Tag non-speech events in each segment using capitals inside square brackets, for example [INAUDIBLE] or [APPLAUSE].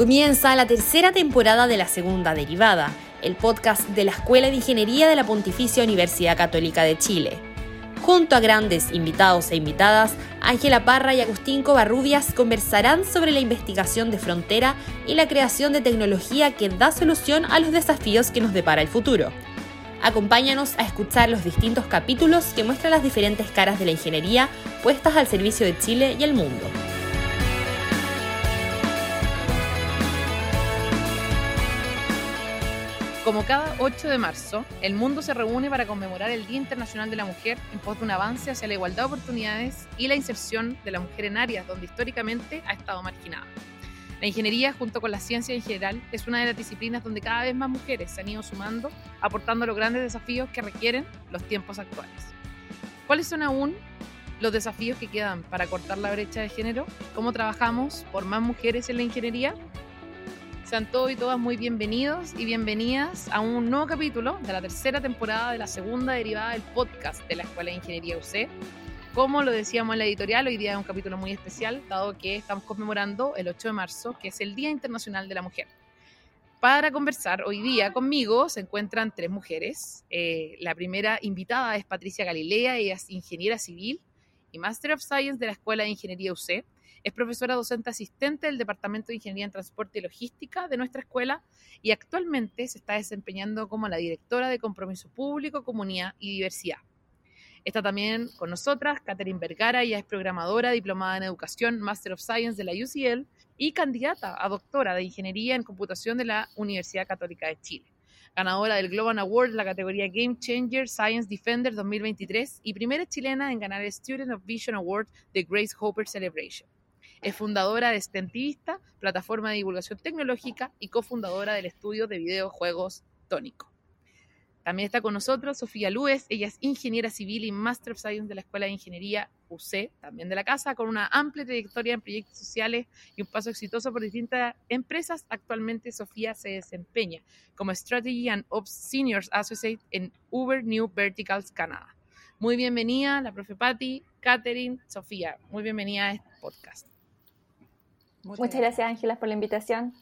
Comienza la tercera temporada de la segunda derivada, el podcast de la Escuela de Ingeniería de la Pontificia Universidad Católica de Chile. Junto a grandes invitados e invitadas, Ángela Parra y Agustín Covarrubias conversarán sobre la investigación de frontera y la creación de tecnología que da solución a los desafíos que nos depara el futuro. Acompáñanos a escuchar los distintos capítulos que muestran las diferentes caras de la ingeniería puestas al servicio de Chile y el mundo. Como cada 8 de marzo, el mundo se reúne para conmemorar el Día Internacional de la Mujer en pos de un avance hacia la igualdad de oportunidades y la inserción de la mujer en áreas donde históricamente ha estado marginada. La ingeniería, junto con la ciencia en general, es una de las disciplinas donde cada vez más mujeres se han ido sumando, aportando los grandes desafíos que requieren los tiempos actuales. ¿Cuáles son aún los desafíos que quedan para cortar la brecha de género? ¿Cómo trabajamos por más mujeres en la ingeniería? Sean todos y todas muy bienvenidos y bienvenidas a un nuevo capítulo de la tercera temporada de la segunda derivada del podcast de la Escuela de Ingeniería UC. Como lo decíamos en la editorial, hoy día es un capítulo muy especial, dado que estamos conmemorando el 8 de marzo, que es el Día Internacional de la Mujer. Para conversar hoy día conmigo se encuentran tres mujeres. Eh, la primera invitada es Patricia Galilea, ella es ingeniera civil y Master of Science de la Escuela de Ingeniería UC. Es profesora docente asistente del Departamento de Ingeniería en Transporte y Logística de nuestra escuela y actualmente se está desempeñando como la directora de Compromiso Público, Comunidad y Diversidad. Está también con nosotras Catherine Vergara, ella es programadora, diplomada en Educación, Master of Science de la UCL y candidata a doctora de Ingeniería en Computación de la Universidad Católica de Chile. Ganadora del Global Award la categoría Game Changer Science Defender 2023 y primera chilena en ganar el Student of Vision Award de Grace Hopper Celebration. Es fundadora de Stentivista, plataforma de divulgación tecnológica y cofundadora del estudio de videojuegos Tónico. También está con nosotros Sofía Lúez, ella es ingeniera civil y Master of Science de la Escuela de Ingeniería UC, también de la casa, con una amplia trayectoria en proyectos sociales y un paso exitoso por distintas empresas. Actualmente Sofía se desempeña como Strategy and Ops Seniors Associate en Uber New Verticals Canadá. Muy bienvenida la profe Patti, Catherine, Sofía, muy bienvenida a este podcast. Muchas, gracias, Ángelas, por la invitación.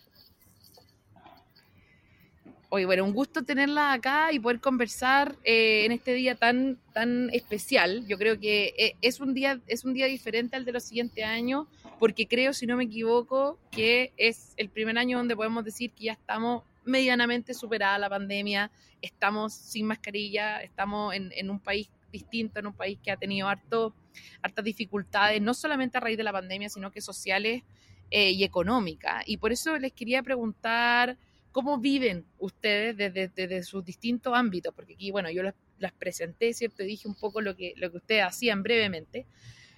Oye, bueno, un gusto tenerla acá y poder conversar eh, en este día tan, tan especial. Yo creo que eh, es un, día, es un día diferente al de los siguientes años, porque creo, si no me equivoco, que es el primer año donde podemos decir que ya estamos medianamente superada la pandemia, estamos sin mascarilla, estamos en, en un país distinto, en un país que ha tenido harto, hartas dificultades, no solamente a raíz de la pandemia, sino que sociales eh, y económica. Y por eso les quería preguntar cómo viven ustedes desde, sus distintos ámbitos, porque aquí, bueno, yo las, presenté, ¿cierto? Y dije un poco lo que, lo que ustedes hacían brevemente.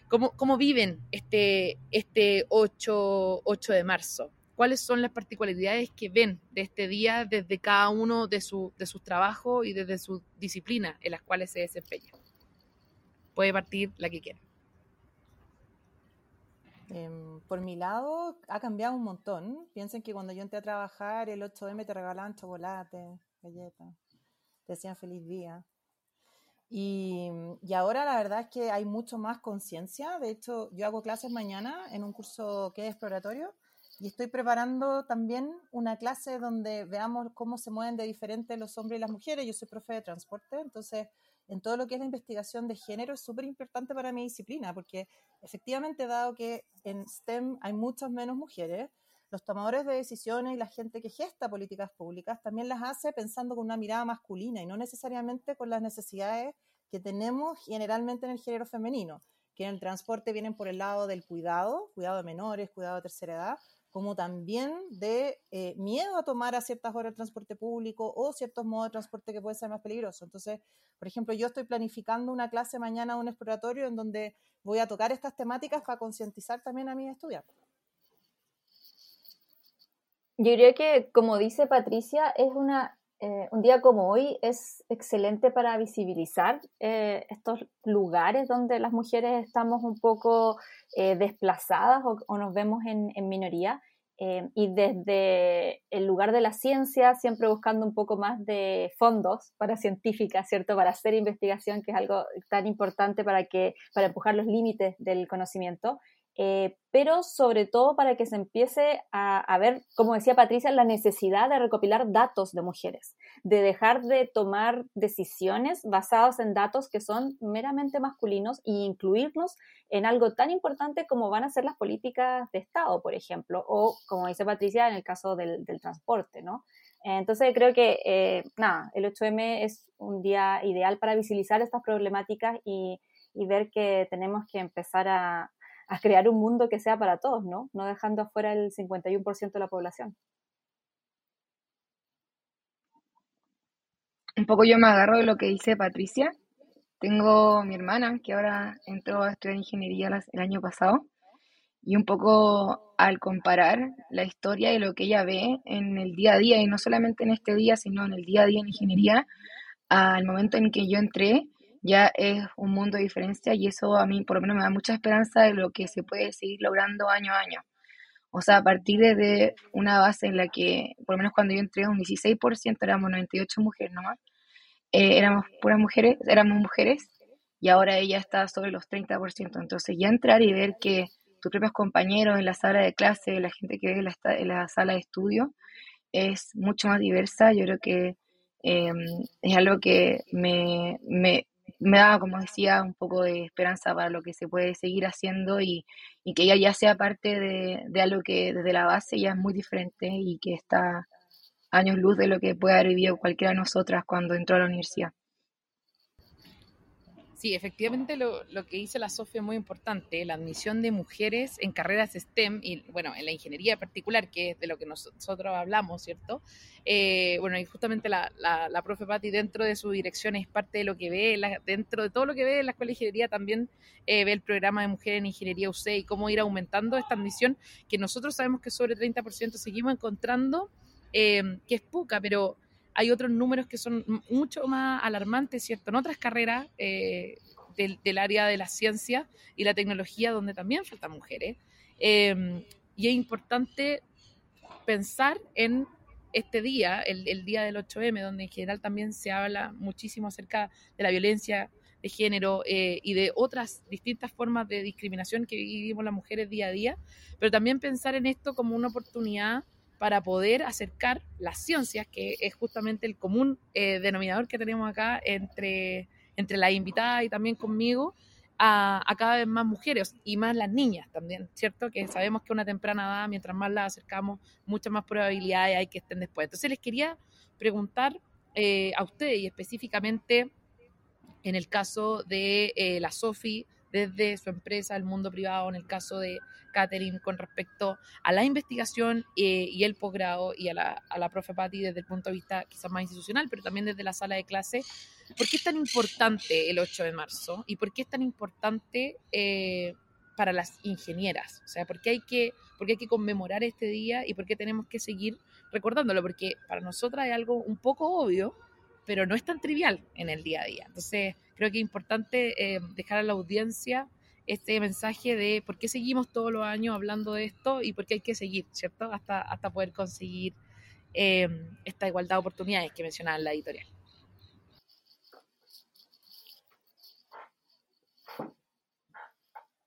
¿Cómo, cómo viven este, este 8, 8 de marzo? ¿Cuáles son las particularidades que ven de este día desde cada uno de, su, de sus trabajos y desde sus disciplinas en las cuales se desempeñan? Puede partir la que quiera. Em, por mi lado, ha cambiado un montón. Piensen que cuando yo entré a trabajar, el 8M te regalaban chocolate, galletas, te decían feliz día. Y, y, ahora la verdad es que hay mucho más conciencia. De hecho, yo hago clases mañana en un curso que es exploratorio y estoy preparando también una clase donde veamos cómo se mueven de diferente los hombres y las mujeres. Yo soy profe de transporte, entonces en todo lo que es la investigación de género es súper importante para mi disciplina, porque efectivamente, dado que en STEM hay muchas menos mujeres, los tomadores de decisiones y la gente que gesta políticas públicas también las hace pensando con una mirada masculina y no necesariamente con las necesidades que tenemos generalmente en el género femenino, que en el transporte vienen por el lado del cuidado, cuidado de menores, cuidado de tercera edad, como también de eh, miedo a tomar a ciertas horas de transporte público o ciertos modos de transporte que pueden ser más peligrosos. Entonces, por ejemplo, yo estoy planificando una clase mañana, un exploratorio, en donde voy a tocar estas temáticas para concientizar también a mis estudiantes. Yo creo que, como dice Patricia, es una, eh, un día como hoy es excelente para visibilizar eh, estos lugares donde las mujeres estamos un poco eh, desplazadas o, nos vemos en, minoría. Eh, y desde el lugar de la ciencia, siempre buscando un poco más de fondos para científicas, ¿cierto? Para hacer investigación, que es algo tan importante para, que, para empujar los límites del conocimiento. Eh, pero sobre todo para que se empiece a, ver, como decía Patricia, la necesidad de recopilar datos de mujeres, de dejar de tomar decisiones basadas en datos que son meramente masculinos e incluirnos en algo tan importante como van a ser las políticas de Estado, por ejemplo, o como dice Patricia, en el caso del, transporte, ¿no? Entonces creo que, eh, nada, el 8M es un día ideal para visibilizar estas problemáticas y ver que tenemos que empezar a, a crear un mundo que sea para todos, ¿no? No dejando afuera el 51% de la población. Un poco yo me agarro de lo que dice Patricia. Tengo mi hermana que ahora entró a estudiar ingeniería el año pasado y un poco al comparar la historia y lo que ella ve en el día a día, y no solamente en este día, sino en el día a día en ingeniería, al momento en que yo entré, ya es un mundo de diferencia y eso a mí por lo menos me da mucha esperanza de lo que se puede seguir logrando año a año. O sea, a partir de una base en la que, por lo menos cuando yo entré, un 16% éramos 98 mujeres nomás, eh, éramos puras mujeres, éramos mujeres, y ahora ella está sobre los 30%. Entonces ya entrar y ver que tus propios compañeros en la sala de clase, la gente que ve en la, en la sala de estudio, es mucho más diversa, yo creo que em, es algo que me, me, me da, como decía, un poco de esperanza para lo que se puede seguir haciendo y, que ella ya sea parte de, de, algo que desde la base ya es muy diferente y que está años luz de lo que puede haber vivido cualquiera de nosotras cuando entró a la universidad. Sí, efectivamente lo, lo, que dice la Sofía es muy importante, la admisión de mujeres en carreras STEM y, bueno, en la ingeniería en particular, que es de lo que nosotros hablamos, ¿cierto? Eh, bueno, y justamente la, la, la, profe Patti dentro de su dirección es parte de lo que ve, dentro de todo lo que ve en la Escuela de Ingeniería también eh, ve el programa de Mujeres en Ingeniería UC y cómo ir aumentando esta admisión, que nosotros sabemos que sobre 30% seguimos encontrando, eh, que es poca, pero hay otros números que son mucho más alarmantes, ¿cierto? En otras carreras eh, del, área de la ciencia y la tecnología, donde también faltan mujeres. Em, y es importante pensar en este día, el, día del 8M, donde en general también se habla muchísimo acerca de la violencia de género eh, y de otras distintas formas de discriminación que vivimos las mujeres día a día, pero también pensar en esto como una oportunidad para poder acercar las ciencias, que es justamente el común eh, denominador que tenemos acá entre, entre las invitadas y también conmigo, a, cada vez más mujeres y más las niñas también, ¿cierto? Que sabemos que una temprana edad, mientras más las acercamos, muchas más probabilidades hay que estén después. Entonces les quería preguntar eh, a ustedes y específicamente en el caso de eh, la SOFI, desde su empresa, el mundo privado, en el caso de Catherine, con respecto a la investigación eh, y el posgrado y a la, a la profe Patti desde el punto de vista quizás más institucional, pero también desde la sala de clase. ¿Por qué es tan importante el 8 de marzo? ¿Y por qué es tan importante eh, para las ingenieras? O sea, ¿por qué, hay que, ¿por qué hay que conmemorar este día y por qué tenemos que seguir recordándolo? Porque para nosotras es algo un poco obvio, pero no es tan trivial en el día a día. Entonces, creo que es importante eh, dejar a la audiencia este mensaje de por qué seguimos todos los años hablando de esto y por qué hay que seguir, ¿cierto? Hasta, hasta poder conseguir eh, esta igualdad de oportunidades que mencionaba en la editorial.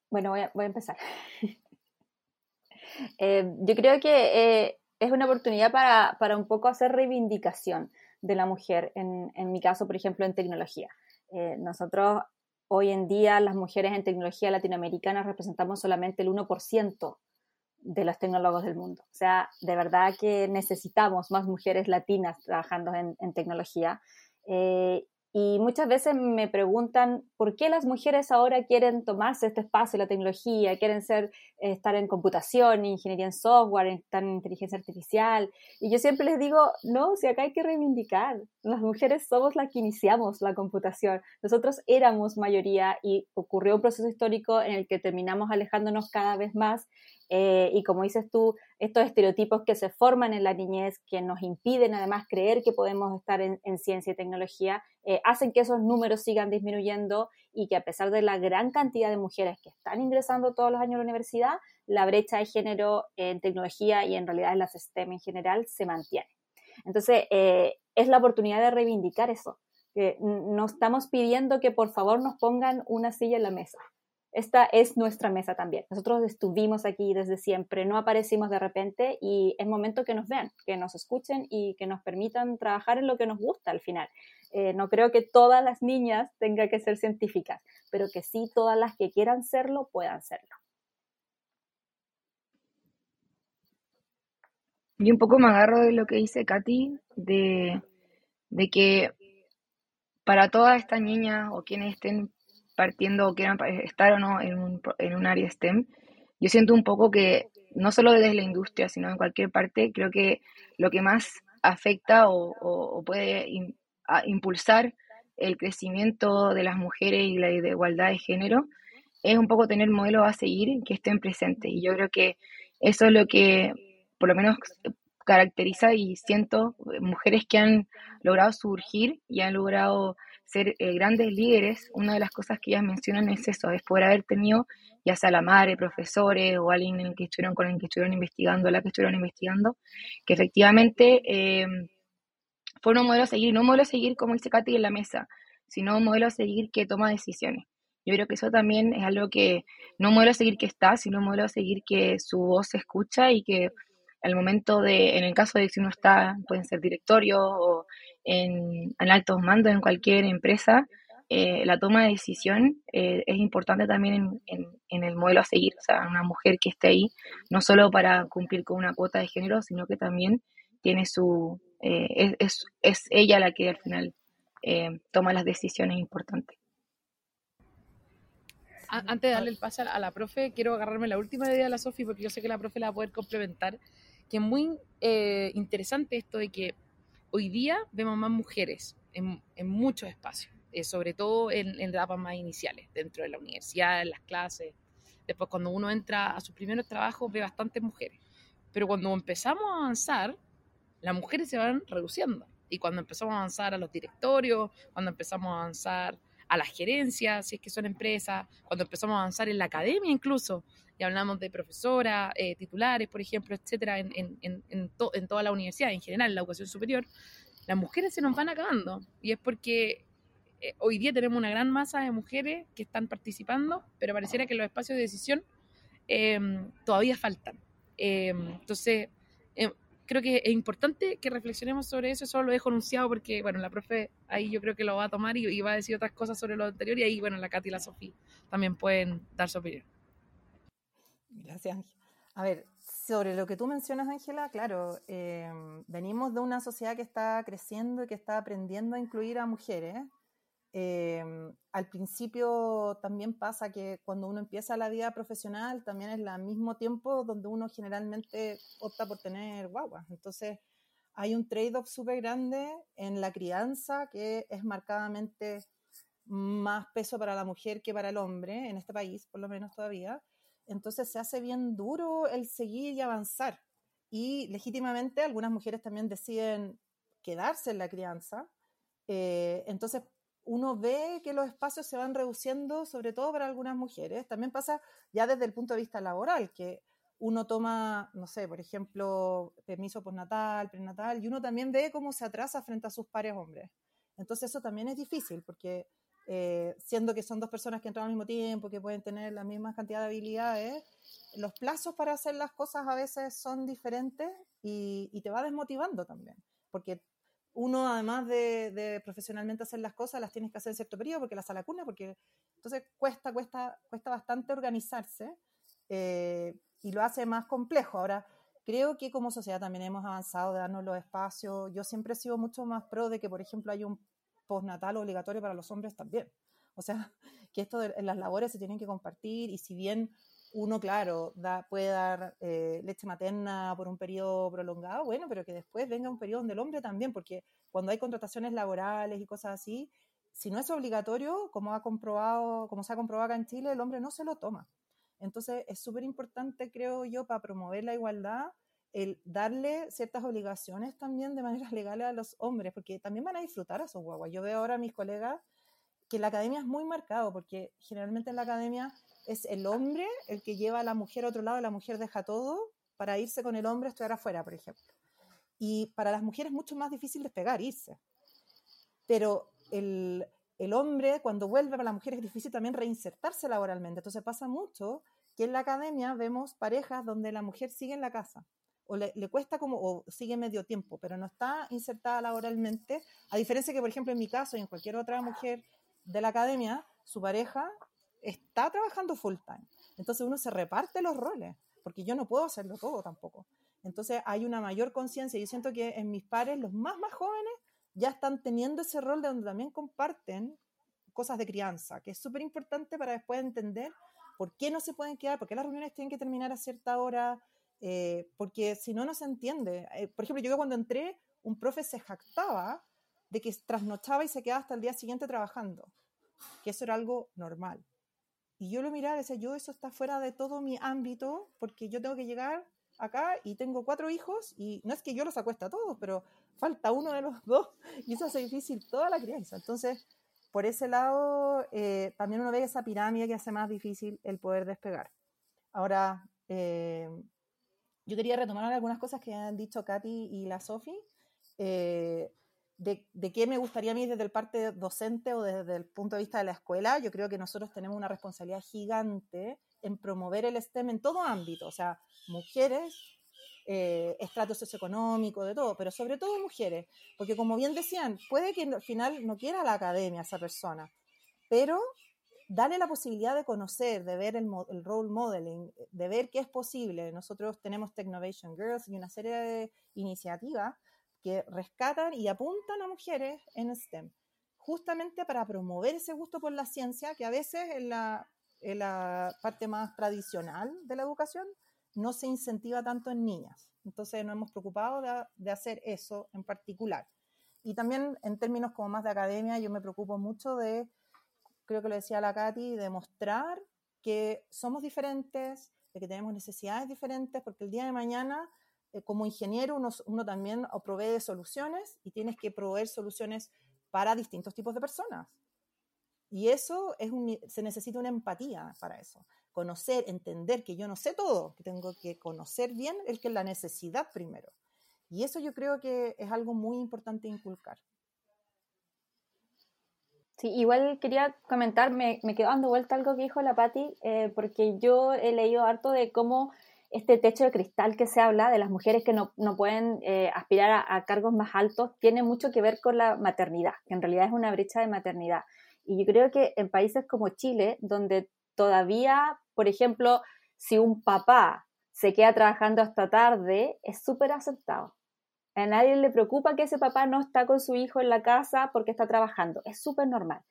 Bueno, voy a, empezar. [LAUGHS] Eh, yo creo que es una oportunidad para, para, un poco hacer reivindicación de la mujer, en, mi caso, por ejemplo, en tecnología. Eh, nosotros hoy en día las mujeres en tecnología latinoamericana representamos solamente el 1% de los tecnólogos del mundo. O sea, de verdad que necesitamos más mujeres latinas trabajando en, tecnología. Eh, y muchas veces me preguntan por qué las mujeres ahora quieren tomarse este espacio, la tecnología, quieren ser, estar en computación, ingeniería en software, estar en inteligencia artificial. Y yo siempre les digo, no, si acá hay que reivindicar. Las mujeres somos las que iniciamos la computación. Nosotros éramos mayoría y ocurrió un proceso histórico en el que terminamos alejándonos cada vez más eh, y como dices tú, estos estereotipos que se forman en la niñez, que nos impiden además creer que podemos estar en, ciencia y tecnología, eh, hacen que esos números sigan disminuyendo y que a pesar de la gran cantidad de mujeres que están ingresando todos los años a la universidad, la brecha de género en tecnología y en realidad en las STEM en general se mantiene. Entonces, eh, es la oportunidad de reivindicar eso. no estamos pidiendo que por favor nos pongan una silla en la mesa esta es nuestra mesa también. Nosotros estuvimos aquí desde siempre, no aparecimos de repente y es momento que nos vean, que nos escuchen y que nos permitan trabajar en lo que nos gusta al final. Eh, no creo que todas las niñas tengan que ser científicas, pero que sí todas las que quieran serlo puedan serlo. Y un poco me agarro de lo que dice Katy, de, de que para todas estas niñas o quienes estén partiendo o quieran estar o no en un, en un área STEM, yo siento un poco que no solo desde la industria, sino en cualquier parte, creo que lo que más afecta o, puede impulsar el crecimiento de las mujeres y la igualdad de género es un poco tener modelos a seguir que estén presentes. Y yo creo que eso es lo que por lo menos caracteriza y siento mujeres que han logrado surgir y han logrado ser eh, grandes líderes, una de las cosas que ellas mencionan es eso, es poder haber tenido ya sea la madre, profesores o alguien en el que estuvieron con el que estuvieron investigando, la que estuvieron investigando, que efectivamente eh, fueron un modelo a seguir, no un modelo a seguir como dice Katy en la mesa, sino un modelo a seguir que toma decisiones. Yo creo que eso también es algo que, no un modelo a seguir que está, sino un modelo a seguir que su voz se escucha y que al momento de, en el caso de si uno está, pueden ser directorio o en, altos mandos en cualquier empresa, eh, la toma de decisión eh, es importante también en, el modelo a seguir. O sea, una mujer que esté ahí, no solo para cumplir con una cuota de género, sino que también tiene su. Eh, es, es, ella la que al final toma las decisiones importantes. Antes de darle el pase a la profe, quiero agarrarme la última idea de la Sofi, porque yo sé que la profe la va a poder complementar. Que es muy interesante esto de que Hoy día vemos más mujeres en, muchos espacios, eh, sobre todo en, etapas más iniciales, dentro de la universidad, en las clases. Después, cuando uno entra a sus primeros trabajos, ve bastantes mujeres. Pero cuando empezamos a avanzar, las mujeres se van reduciendo. Y cuando empezamos a avanzar a los directorios, cuando empezamos a avanzar a las gerencias, si es que son empresas, cuando empezamos a avanzar en la academia incluso, y hablamos de profesoras, eh, titulares, por ejemplo, etcétera, en, en, en, en, toda la universidad, en general, en la educación superior, las mujeres se nos van acabando. Y es porque eh, hoy día tenemos una gran masa de mujeres que están participando, pero pareciera que los espacios de decisión em, todavía faltan. Em, entonces, em, creo que es importante que reflexionemos sobre eso, eso lo dejo anunciado porque, bueno, la profe ahí yo creo que lo va a tomar y, y va a decir otras cosas sobre lo anterior y ahí, bueno, la Katy y la Sofía también pueden dar su opinión. Gracias, Ángela. A ver, sobre lo que tú mencionas, Ángela, claro, eh, venimos de una sociedad que está creciendo y que está aprendiendo a incluir a mujeres. Eh, al principio también pasa que cuando uno empieza la vida profesional, también es al mismo tiempo donde uno generalmente opta por tener guaguas. Entonces, hay un trade-off súper grande en la crianza que es marcadamente más peso para la mujer que para el hombre, en este país, por lo menos todavía. Entonces se hace bien duro el seguir y avanzar. Y legítimamente algunas mujeres también deciden quedarse en la crianza. Eh, entonces uno ve que los espacios se van reduciendo, sobre todo para algunas mujeres. También pasa ya desde el punto de vista laboral, que uno toma, no sé, por ejemplo, permiso postnatal, prenatal, y uno también ve cómo se atrasa frente a sus pares hombres. Entonces eso también es difícil, porque eh, siendo que son dos personas que entran al mismo tiempo, que pueden tener la misma cantidad de habilidades, los plazos para hacer las cosas a veces son diferentes y, te va desmotivando también, porque uno además de, profesionalmente hacer las cosas, las tienes que hacer en cierto periodo porque las sala cuna, porque entonces cuesta, cuesta, cuesta bastante organizarse eh, y lo hace más complejo. Ahora, creo que como sociedad también hemos avanzado de darnos los espacios. Yo siempre he sido mucho más pro de que, por ejemplo, hay un postnatal obligatorio para los hombres también. O sea, [LAUGHS] que esto de, las labores se tienen que compartir y si bien uno, claro, da, puede dar eh, leche materna por un periodo prolongado, bueno, pero que después venga un periodo donde el hombre también, porque cuando hay contrataciones laborales y cosas así, si no es obligatorio, como, ha comprobado, como se ha comprobado acá en Chile, el hombre no se lo toma. Entonces, es súper importante, creo yo, para promover la igualdad, el darle ciertas obligaciones también de manera [LAUGHS] legal a los hombres, porque también van a disfrutar a sus guaguas. Yo veo ahora a mis colegas que la academia es muy marcado, porque generalmente en la academia es el hombre el que lleva a la mujer a otro lado, la mujer deja todo para irse con el hombre a estudiar afuera, por ejemplo. Y para las mujeres es mucho más difícil despegar, irse. Pero el, el hombre cuando vuelve para la mujer es difícil también reinsertarse laboralmente. Entonces pasa mucho que en la academia vemos parejas donde la mujer sigue en la casa le, cuesta como, o sigue medio tiempo, pero no está insertada laboralmente, a diferencia que, por ejemplo, en mi caso y en cualquier otra mujer de la academia, su pareja está trabajando full time. Entonces uno se reparte los roles, porque yo no puedo hacerlo todo tampoco. Entonces hay una mayor conciencia. Yo siento que en mis pares, los más más jóvenes, ya están teniendo ese rol de donde también comparten cosas de crianza, que es súper importante para después entender por qué no se pueden quedar, por qué las reuniones tienen que terminar a cierta hora, eh, porque si no, no se entiende. Eh, por ejemplo, yo cuando entré, un profe se jactaba de que trasnochaba y se quedaba hasta el día siguiente trabajando, que eso era algo normal. Y yo lo miraba y decía, yo eso está fuera de todo mi ámbito, porque yo tengo que llegar acá y tengo cuatro hijos y no es que yo los acueste a todos, pero falta uno de los dos [LAUGHS] y eso hace difícil toda la crianza. Entonces, por ese lado, eh, también uno ve esa pirámide que hace más difícil el poder despegar. Ahora, eh, yo quería retomar algunas cosas que han dicho Katy y la Sofi. Eh, de, de, qué me gustaría a mí desde el parte docente o desde el punto de vista de la escuela, yo creo que nosotros tenemos una responsabilidad gigante en promover el STEM en todo ámbito, o sea, mujeres, eh, estrato socioeconómico, de todo, pero sobre todo mujeres, porque como bien decían, puede que al final no quiera la academia esa persona, pero darle la posibilidad de conocer, de ver el, role modeling, de ver qué es posible. Nosotros tenemos Technovation Girls y una serie de iniciativas que rescatan y apuntan a mujeres en STEM, justamente para promover ese gusto por la ciencia que a veces en la, parte más tradicional de la educación no se incentiva tanto en niñas. Entonces nos hemos preocupado de hacer eso en particular. Y también en términos como más de academia, yo me preocupo mucho de, creo que lo decía la Katy, de mostrar que somos diferentes, de que tenemos necesidades diferentes, porque el día de mañana eh, como ingeniero uno, uno también provee soluciones y tienes que proveer soluciones para distintos tipos de personas. Y eso es un, se necesita una empatía para eso. Conocer, entender que yo no sé todo, que tengo que conocer bien el que es la necesidad primero. Y eso yo creo que es algo muy importante inculcar. Sí, igual quería comentar, me, me quedó dando vuelta algo que dijo la Patti, eh, porque yo he leído harto de cómo este techo de cristal que se habla de las mujeres que no, pueden eh, aspirar a, cargos más altos tiene mucho que ver con la maternidad, que en realidad es una brecha de maternidad. Y yo creo que en países como Chile, donde todavía, por ejemplo, si un papá se queda trabajando hasta tarde, es súper aceptado. A nadie le preocupa que ese papá no está con su hijo en la casa porque está trabajando. Es súper normal.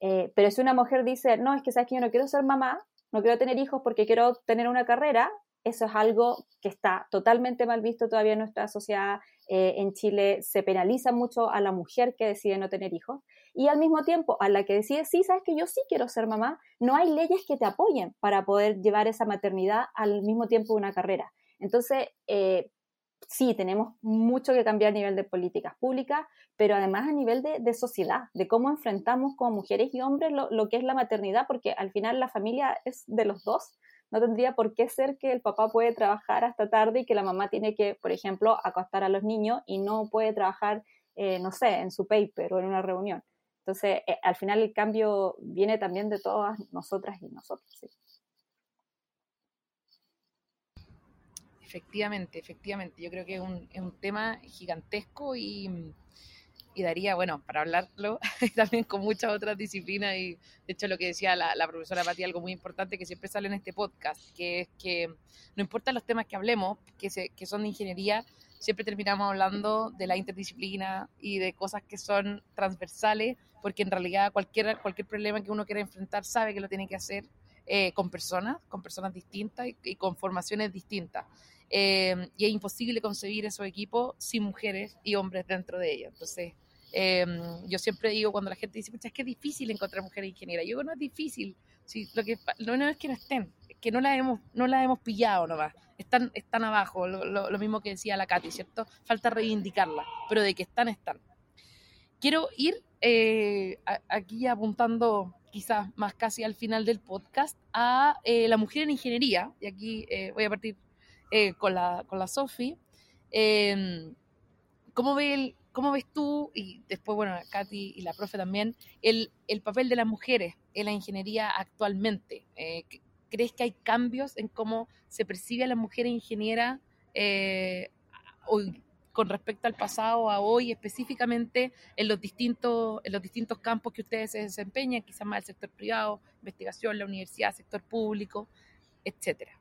Eh, pero si una mujer dice, no, es que sabes que yo no quiero ser mamá, no quiero tener hijos porque quiero tener una carrera, eso es algo que está totalmente mal visto todavía en nuestra sociedad. Eh, en Chile se penaliza mucho a la mujer que decide no tener hijos y al mismo tiempo a la que decide, sí, sabes que yo sí quiero ser mamá, no hay leyes que te apoyen para poder llevar esa maternidad al mismo tiempo de una carrera. Entonces, eh, sí, tenemos mucho que cambiar a nivel de políticas públicas, pero además a nivel de, sociedad, de cómo enfrentamos como mujeres y hombres lo, que es la maternidad, porque al final la familia es de los dos no tendría por qué ser que el papá puede trabajar hasta tarde y que la mamá tiene que, por ejemplo, acostar a los niños y no puede trabajar, eh, no sé, en su paper o en una reunión. Entonces, eh, al final el cambio viene también de todas nosotras y nosotros. Efectivamente, efectivamente. Yo creo que es un, es un tema gigantesco y y daría, bueno, para hablarlo [LAUGHS] también con muchas otras disciplinas y de hecho lo que decía la, profesora Pati, algo muy importante que siempre sale en este podcast, que es que no importa los temas que hablemos, que, se, que son de ingeniería, siempre terminamos hablando de la interdisciplina y de cosas que son transversales, porque en realidad cualquier, cualquier problema que uno quiera enfrentar sabe que lo tiene que hacer eh, con personas, con personas distintas y, con formaciones distintas. Eh, y es imposible concebir esos equipos sin mujeres y hombres dentro de ellos. Entonces, Em, yo siempre digo cuando la gente dice, es que es difícil encontrar mujeres ingenieras. Yo digo, no es difícil. Sí, lo que no, es que no estén, que no las hemos, no la hemos pillado nomás. Están, están abajo, lo, mismo que decía la Katy, ¿cierto? Falta reivindicarla, pero de que están, están. Quiero ir eh, aquí apuntando quizás más casi al final del podcast a eh, la mujer en ingeniería, y aquí eh, voy a partir con la, con la Sofi. Em, ¿Cómo ve ¿cómo ves tú, y después, bueno, Katy y la profe también, el, el papel de las mujeres en la ingeniería actualmente? Eh, ¿Crees que hay cambios en cómo se percibe a la mujer ingeniera eh, hoy, con respecto al pasado a hoy, específicamente en los distintos, en los distintos campos que ustedes se desempeñan, quizás más el sector privado, investigación, la universidad, sector público, etcétera?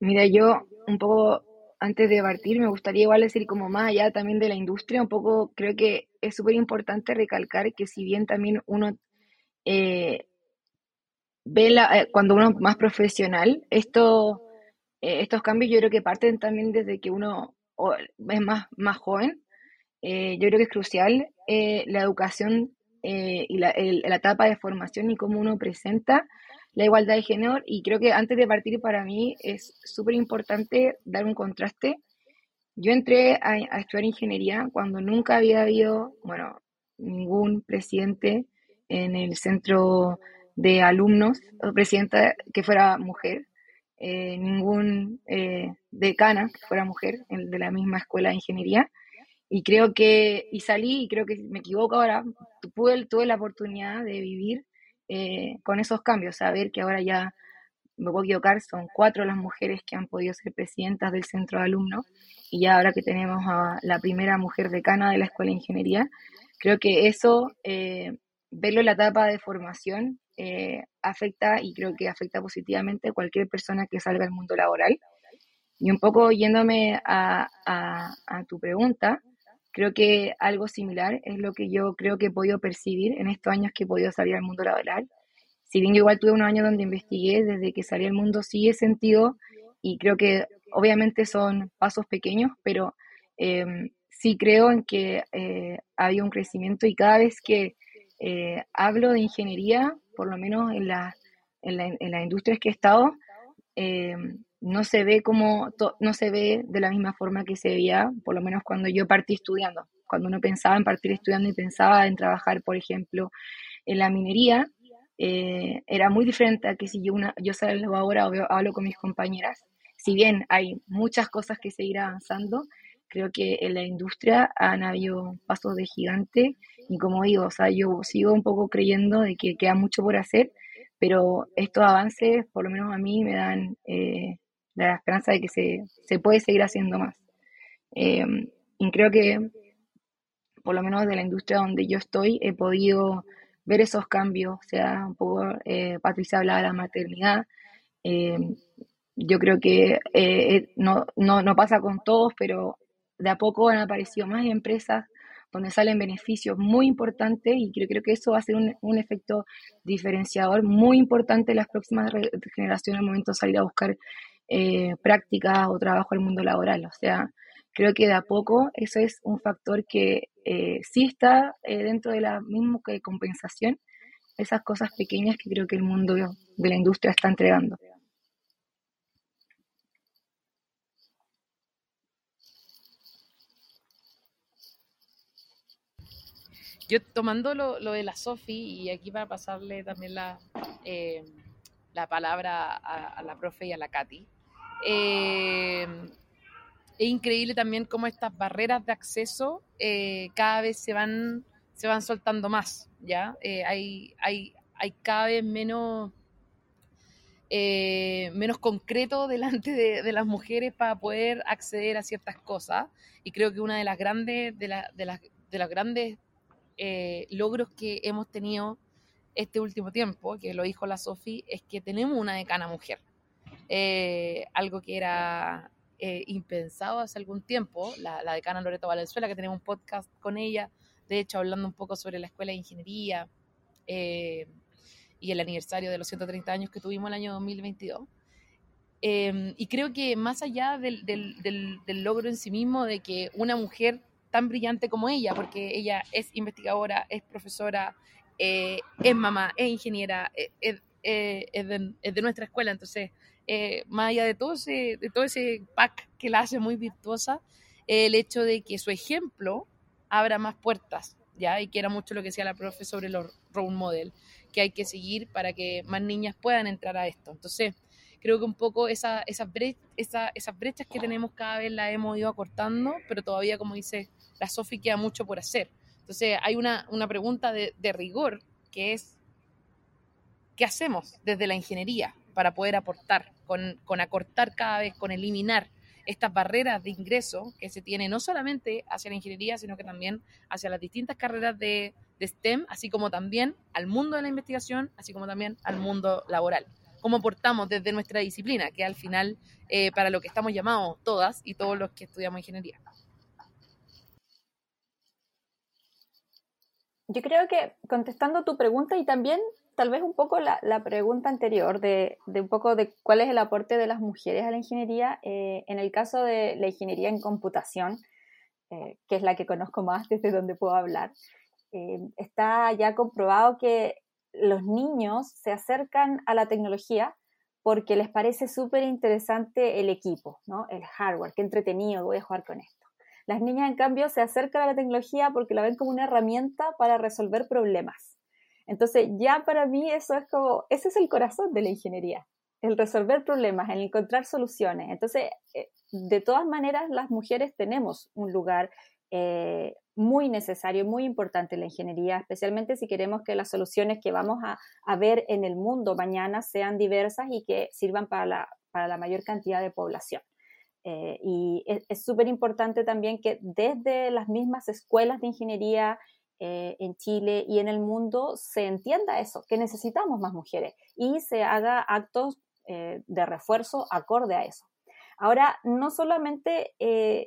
Mira, yo un poco antes de partir me gustaría igual decir como más allá también de la industria, un poco creo que es súper importante recalcar que si bien también uno eh, ve la, eh, cuando uno es más profesional, esto, eh, estos cambios yo creo que parten también desde que uno es más, más joven. yo creo que es crucial la educación y la, la etapa de formación y cómo uno presenta la igualdad de género y creo que antes de partir para mí es súper importante dar un contraste. Yo entré a, estudiar ingeniería cuando nunca había habido, bueno, ningún presidente en el centro de alumnos o presidenta que fuera mujer, eh, ningún eh, decana que fuera mujer de la misma escuela de ingeniería. Y creo que, y salí, y creo que me equivoco ahora, tuve, tuve la oportunidad de vivir eh, con esos cambios, saber que ahora ya, me puedo equivocar, son cuatro las mujeres que han podido ser presidentas del centro de alumnos y ya ahora que tenemos a la primera mujer decana de la Escuela de Ingeniería, creo que eso, eh, verlo en la etapa de formación, eh, afecta y creo que afecta positivamente a cualquier persona que salga al mundo laboral. Y un poco yéndome a, a tu pregunta, Creo que algo similar es lo que yo creo que he podido percibir en estos años que he podido salir al mundo laboral. Si bien yo igual tuve unos años donde investigué, desde que salí al mundo sí he sentido, y creo que obviamente son pasos pequeños, pero em, sí creo en que eh, había un crecimiento y cada vez que eh, hablo de ingeniería, por lo menos en, la, en, la, en las industrias que he estado, eh, no se ve como, no se ve de la misma forma que se veía, por lo menos cuando yo partí estudiando. Cuando uno pensaba en partir estudiando y pensaba en trabajar, por ejemplo, en la minería, eh, era muy diferente a que si yo, una, yo salgo ahora o hablo con mis compañeras. Si bien hay muchas cosas que seguir avanzando, creo que en la industria han habido pasos de gigante y como digo, o sea, yo sigo un poco creyendo de que queda mucho por hacer, pero estos avances, por lo menos a mí, me dan eh, la esperanza de que se, se puede seguir haciendo más. Eh, y creo que, por lo menos de la industria donde yo estoy, he podido ver esos cambios, o sea, un poco, eh, Patricia hablaba de la maternidad, eh, yo creo que no, no, no pasa con todos, pero de a poco han aparecido más empresas donde salen beneficios muy importantes y creo, creo que eso va a ser un, un efecto diferenciador muy importante en las próximas generaciones al momento de salir a buscar eh, prácticas o trabajo al mundo laboral. O sea, creo que de a poco eso es un factor que eh, sí está eh, dentro de la misma compensación, esas cosas pequeñas que creo que el mundo de la industria está entregando. Yo tomando lo, lo de la Sofi, y aquí para pasarle también la, la palabra a, a, la profe y a la Katy, eh, es increíble también cómo estas barreras de acceso eh, cada vez se van, se van soltando más, ¿ya? Eh, hay, hay, hay cada vez menos, menos concreto [LAUGHS] delante de, las mujeres para poder acceder a ciertas cosas. Y creo que una de las grandes, de, la, de, las, de los grandes logros que hemos tenido este último tiempo, que lo dijo la Sofi, es que tenemos una decana mujer. Eh, algo que era eh, impensado hace algún tiempo, la, la, decana Loreto Valenzuela, que tenemos un podcast con ella, de hecho hablando un poco sobre la Escuela de Ingeniería eh, y el aniversario de los 130 años que tuvimos el año 2022. y creo que más allá del, del, del, logro en sí mismo de que una mujer tan brillante como ella, porque ella es investigadora, es profesora, es mamá, es ingeniera, es, es, de, es, de, nuestra escuela, entonces eh, más allá de todo, ese, de todo ese pack que la hace muy virtuosa, el hecho de que su ejemplo abra más puertas, ¿ya? Y que era mucho lo que decía la profe sobre los role model, que hay que seguir para que más niñas puedan entrar a esto. Entonces, creo que un poco esa, esas, esas brechas que tenemos cada vez las hemos ido acortando, pero todavía, como dice la Sofi, queda mucho por hacer. Entonces hay una, una pregunta de rigor que es, ¿qué hacemos desde la ingeniería para poder aportar, con, con acortar cada vez, con eliminar estas barreras de ingreso que se tiene no solamente hacia la ingeniería, sino que también hacia las distintas carreras de, de STEM, así como también al mundo de la investigación, así como también al mundo laboral. ¿Cómo aportamos desde nuestra disciplina, que al final eh, para lo que estamos llamados todas y todos los que estudiamos ingeniería? Yo creo que contestando tu pregunta y también tal vez un poco la, pregunta anterior de, un poco de cuál es el aporte de las mujeres a la ingeniería, eh, en el caso de la ingeniería en computación, eh, que es la que conozco más desde donde puedo hablar, eh, está ya comprobado que los niños se acercan a la tecnología porque les parece súper interesante el equipo, ¿no? el hardware, qué entretenido, voy a jugar con esto. Las niñas, en cambio, se acercan a la tecnología porque la ven como una herramienta para resolver problemas. Entonces, ya para mí eso es como, ese es el corazón de la ingeniería, el resolver problemas, el encontrar soluciones. Entonces, eh, de todas maneras, las mujeres tenemos un lugar eh, muy necesario, muy importante en la ingeniería, especialmente si queremos que las soluciones que vamos a, ver en el mundo mañana sean diversas y que sirvan para la, para la mayor cantidad de población. Eh, y es súper importante también que desde las mismas escuelas de ingeniería eh, en Chile y en el mundo se entienda eso, que necesitamos más mujeres y se haga actos eh, de refuerzo acorde a eso. Ahora, no solamente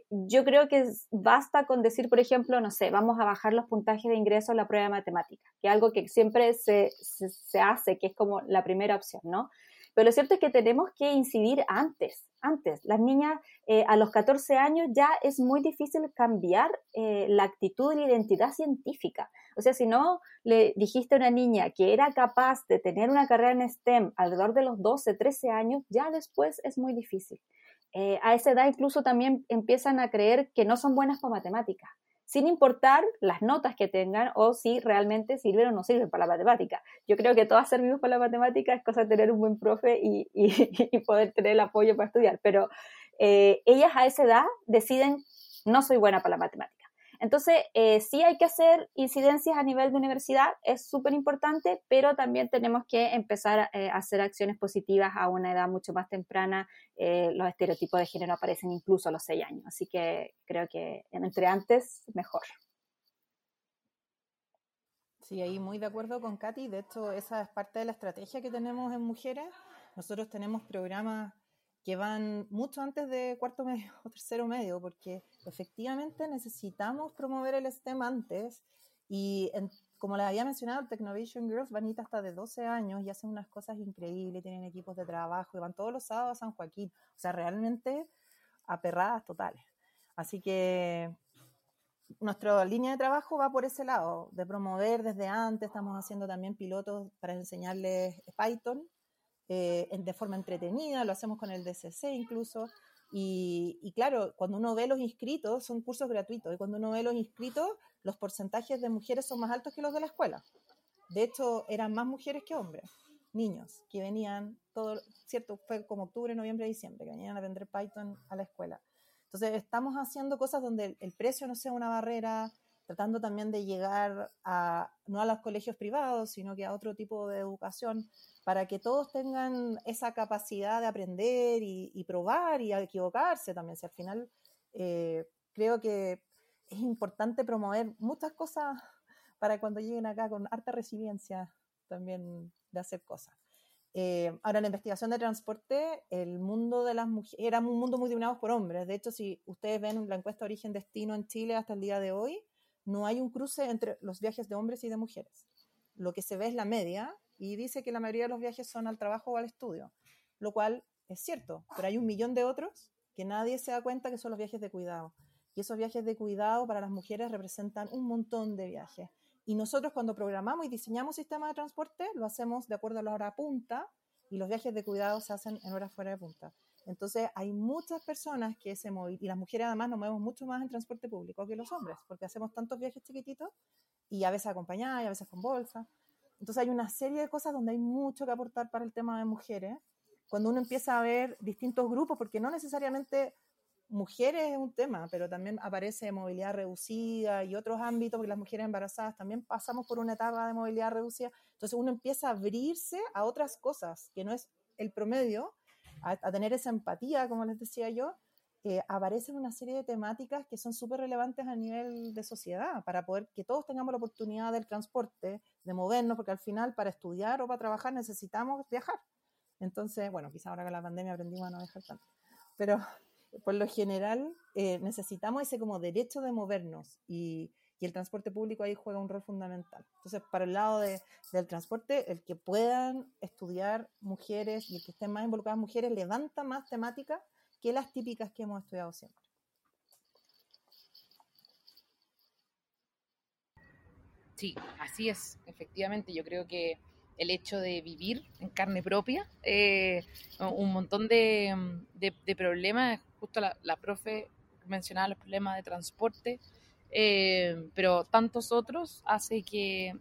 yo creo que basta con decir, por ejemplo, no sé, vamos a bajar los puntajes de ingreso a la prueba de matemática, que es algo que siempre se, se hace, que es como la primera opción, ¿no? Pero lo cierto es que tenemos que incidir antes, antes. Las niñas eh, a los 14 años ya es muy difícil cambiar eh, la actitud y la identidad científica. O sea, si no le dijiste a una niña que era capaz de tener una carrera en STEM alrededor de los 12, 13 años, ya después es muy difícil. Eh, a esa edad incluso también empiezan a creer que no son buenas para matemáticas sin importar las notas que tengan o si realmente sirven o no sirven para la matemática. Yo creo que todas servimos para la matemática, es cosa de tener un buen profe y, [LAUGHS] poder tener el apoyo para estudiar, pero eh, ellas a esa edad deciden, no soy buena para la matemática. Entonces, eh, sí hay que hacer incidencias a nivel de universidad, es súper importante, pero también tenemos que empezar eh, a hacer acciones positivas a una edad mucho más temprana. Eh, los estereotipos de género aparecen incluso a los seis años, así que creo que entre antes, mejor. Sí, ahí muy de acuerdo con Katy. De hecho, esa es parte de la estrategia que tenemos en mujeres. Nosotros tenemos programas que van mucho antes de cuarto medio [LAUGHS] o tercero medio, porque efectivamente necesitamos promover el STEM antes y como les había mencionado, Technovation Girls van hasta de 12 años y hacen unas cosas increíbles, tienen equipos de trabajo y van todos los sábados a San Joaquín, o sea, realmente aperradas totales. Así que nuestra línea de trabajo va por ese lado, de promover desde antes, estamos haciendo también pilotos para enseñarles Python, eh, de forma entretenida, lo hacemos con el DCC incluso. Y, claro, cuando uno ve los inscritos, son cursos gratuitos, y cuando uno ve los inscritos, los porcentajes de mujeres son más altos que los de la escuela. De hecho, eran más mujeres que hombres, niños, que venían todo, cierto, fue como octubre, noviembre, diciembre, que venían a aprender Python a la escuela. Entonces, estamos haciendo cosas donde el precio no sea una barrera, tratando también de llegar a, no a los colegios privados, sino que a otro tipo de educación, para que todos tengan esa capacidad de aprender y, probar y equivocarse también. Si al final eh, creo que es importante promover muchas cosas para cuando lleguen acá con harta resiliencia también de hacer cosas. Eh, ahora, la investigación de transporte, el mundo de las mujeres, era un mundo muy dominado por hombres. De hecho, si ustedes ven la encuesta Origen-Destino en Chile hasta el día de hoy, no hay un cruce entre los viajes de hombres y de mujeres. Lo que se ve es la media, y dice que la mayoría de los viajes son al trabajo o al estudio, lo cual es cierto, pero hay un millón de otros que nadie se da cuenta que son los viajes de cuidado. Y esos viajes de cuidado para las mujeres representan un montón de viajes. Y nosotros cuando programamos y diseñamos sistemas de transporte, lo hacemos de acuerdo a la hora punta y los viajes de cuidado se hacen en horas fuera de punta. Entonces hay muchas personas que se mueven, y las mujeres además nos movemos mucho más en transporte público que los hombres, porque hacemos tantos viajes chiquititos y a veces acompañadas y a veces con bolsa. Entonces hay una serie de cosas donde hay mucho que aportar para el tema de mujeres cuando uno empieza a ver distintos grupos, porque no necesariamente mujeres es un tema, pero también aparece movilidad reducida y otros ámbitos, porque las mujeres embarazadas también pasamos por una etapa de movilidad reducida. Entonces uno empieza a abrirse a otras cosas, que no es el promedio, a, tener esa empatía, como les decía yo, eh, aparecen una serie de temáticas que son súper relevantes a nivel de sociedad, para poder que todos tengamos la oportunidad del transporte, de movernos, porque al final para estudiar o para trabajar necesitamos viajar. Entonces, bueno, quizá ahora con la pandemia aprendimos a no viajar tanto, pero por lo general eh, necesitamos ese como derecho de movernos y, el transporte público ahí juega un rol fundamental. Entonces, para el lado del transporte, el que puedan estudiar mujeres y el que estén más involucradas mujeres levanta más temáticas que las típicas que hemos estudiado siempre. Sí, así es, efectivamente. Yo creo que el hecho de vivir en carne propia, eh, un montón de, problemas, justo la, profe mencionaba los problemas de transporte, eh, pero tantos otros hace que,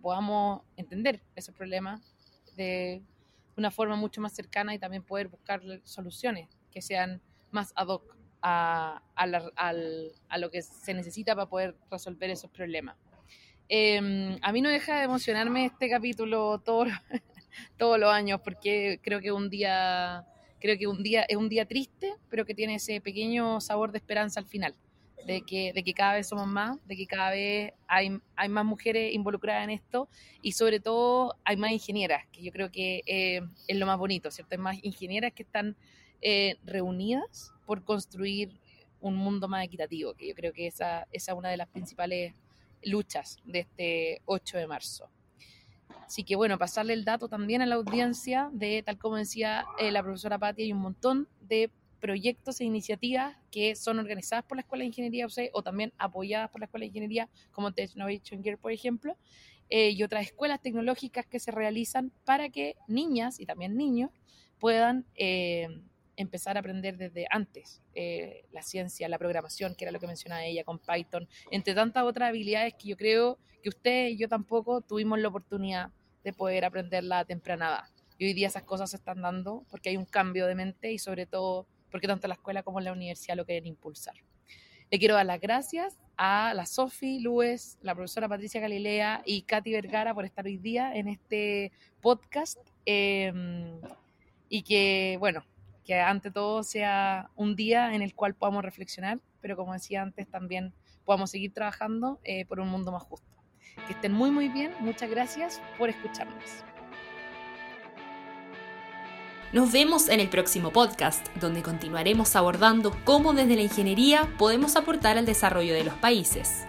podamos entender esos problemas de una forma mucho más cercana y también poder buscar soluciones que sean más ad hoc a, a lo que se necesita para poder resolver esos problemas. Em, a mí no deja de emocionarme este capítulo todo, [LAUGHS] todos los años porque creo que un día creo que un día es un día triste, pero que tiene ese pequeño sabor de esperanza al final, de que, de que cada vez somos más, de que cada vez hay, hay más mujeres involucradas en esto y sobre todo hay más ingenieras, que yo creo que eh, es lo más bonito, ¿cierto? Hay más ingenieras que están eh, reunidas por construir un mundo más equitativo, que yo creo que esa, esa es una de las principales luchas de este 8 de marzo. Así que bueno, pasarle el dato también a la audiencia de, tal como decía eh, la profesora Patti, hay un montón de proyectos e iniciativas que son organizadas por la Escuela de Ingeniería UC o también apoyadas por la Escuela de Ingeniería, como Technovation Gear, por ejemplo, eh, y otras escuelas tecnológicas que se realizan para que niñas y también niños puedan eh, empezar a aprender desde antes eh, la ciencia, la programación, que era lo que mencionaba ella con Python, entre tantas otras habilidades que yo creo que usted y yo tampoco tuvimos la oportunidad de poder aprenderla a temprana edad. Y hoy día esas cosas se están dando porque hay un cambio de mente y sobre todo porque tanto la escuela como la universidad lo quieren impulsar. Le quiero dar las gracias a la Sofi Luis, la profesora Patricia Galilea y Katy Vergara por estar hoy día en este podcast. Em, y que, bueno, que ante todo sea un día en el cual podamos reflexionar, pero como decía antes, también podamos seguir trabajando eh, por un mundo más justo. Que estén muy, muy bien. Muchas gracias por escucharnos. Nos vemos en el próximo podcast, donde continuaremos abordando cómo desde la ingeniería podemos aportar al desarrollo de los países.